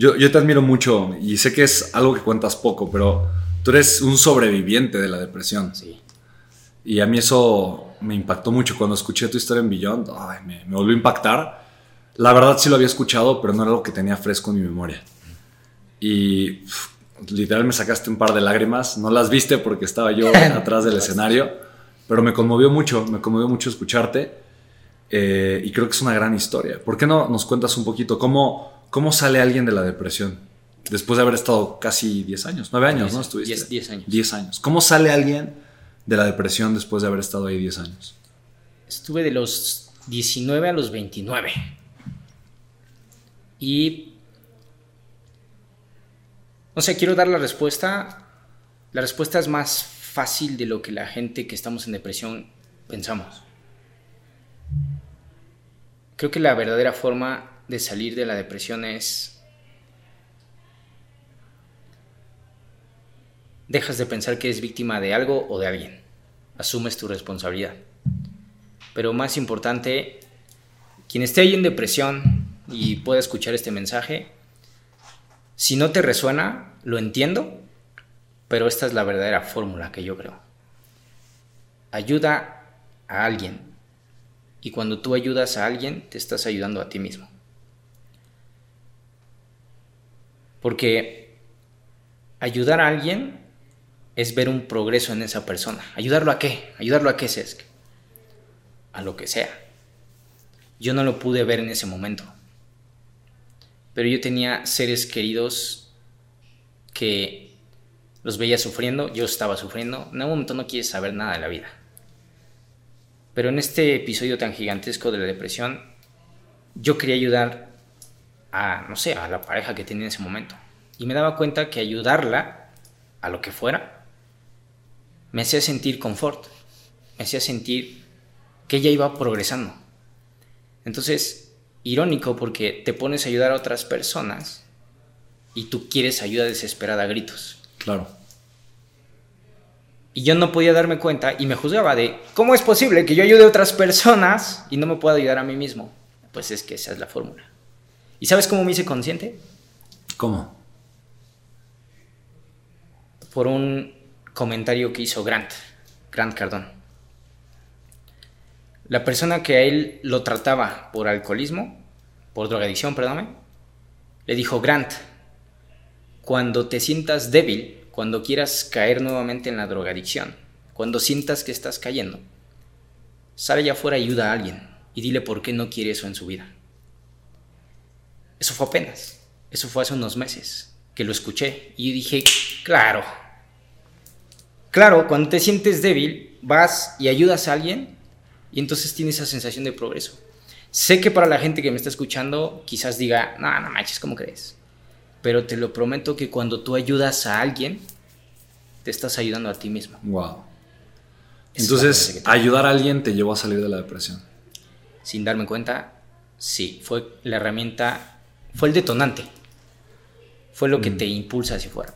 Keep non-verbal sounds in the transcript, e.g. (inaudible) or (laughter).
Yo, yo te admiro mucho y sé que es algo que cuentas poco, pero tú eres un sobreviviente de la depresión. Sí. Y a mí eso me impactó mucho cuando escuché tu historia en Beyond. Ay, me, me volvió a impactar. La verdad sí lo había escuchado, pero no era algo que tenía fresco en mi memoria. Y uf, literal me sacaste un par de lágrimas. No las viste porque estaba yo (laughs) atrás del escenario, pero me conmovió mucho, me conmovió mucho escucharte. Eh, y creo que es una gran historia. ¿Por qué no nos cuentas un poquito cómo, cómo sale alguien de la depresión? Después de haber estado casi 10 años, 9 años, ¿no? Estuviste. 10 10 años. 10 años. ¿Cómo sale alguien de la depresión después de haber estado ahí 10 años? Estuve de los 19 a los 29. Y... No sé, quiero dar la respuesta. La respuesta es más fácil de lo que la gente que estamos en depresión pensamos. Creo que la verdadera forma de salir de la depresión es... Dejas de pensar que eres víctima de algo o de alguien. Asumes tu responsabilidad. Pero más importante, quien esté ahí en depresión y pueda escuchar este mensaje, si no te resuena, lo entiendo, pero esta es la verdadera fórmula que yo creo. Ayuda a alguien. Y cuando tú ayudas a alguien, te estás ayudando a ti mismo. Porque ayudar a alguien es ver un progreso en esa persona. ¿Ayudarlo a qué? ¿Ayudarlo a qué, Cesc? A lo que sea. Yo no lo pude ver en ese momento. Pero yo tenía seres queridos que los veía sufriendo, yo estaba sufriendo. En algún momento no quieres saber nada de la vida. Pero en este episodio tan gigantesco de la depresión, yo quería ayudar a, no sé, a la pareja que tenía en ese momento. Y me daba cuenta que ayudarla a lo que fuera me hacía sentir confort, me hacía sentir que ella iba progresando. Entonces, irónico porque te pones a ayudar a otras personas y tú quieres ayuda desesperada a gritos. Claro. Y yo no podía darme cuenta y me juzgaba de, ¿cómo es posible que yo ayude a otras personas y no me pueda ayudar a mí mismo? Pues es que esa es la fórmula. ¿Y sabes cómo me hice consciente? ¿Cómo? Por un comentario que hizo Grant, Grant Cardone. La persona que a él lo trataba por alcoholismo, por drogadicción, perdóname, le dijo, Grant, cuando te sientas débil, cuando quieras caer nuevamente en la drogadicción, cuando sientas que estás cayendo, sale allá afuera y ayuda a alguien y dile por qué no quiere eso en su vida. Eso fue apenas, eso fue hace unos meses que lo escuché y dije, claro, Claro, cuando te sientes débil, vas y ayudas a alguien y entonces tienes esa sensación de progreso. Sé que para la gente que me está escuchando quizás diga, no, no manches, ¿cómo crees? Pero te lo prometo que cuando tú ayudas a alguien, te estás ayudando a ti mismo. Wow. Entonces, ayudar a alguien te llevó a salir de la depresión. Sin darme cuenta, sí, fue la herramienta, fue el detonante. Fue lo que Mm. te impulsa hacia afuera.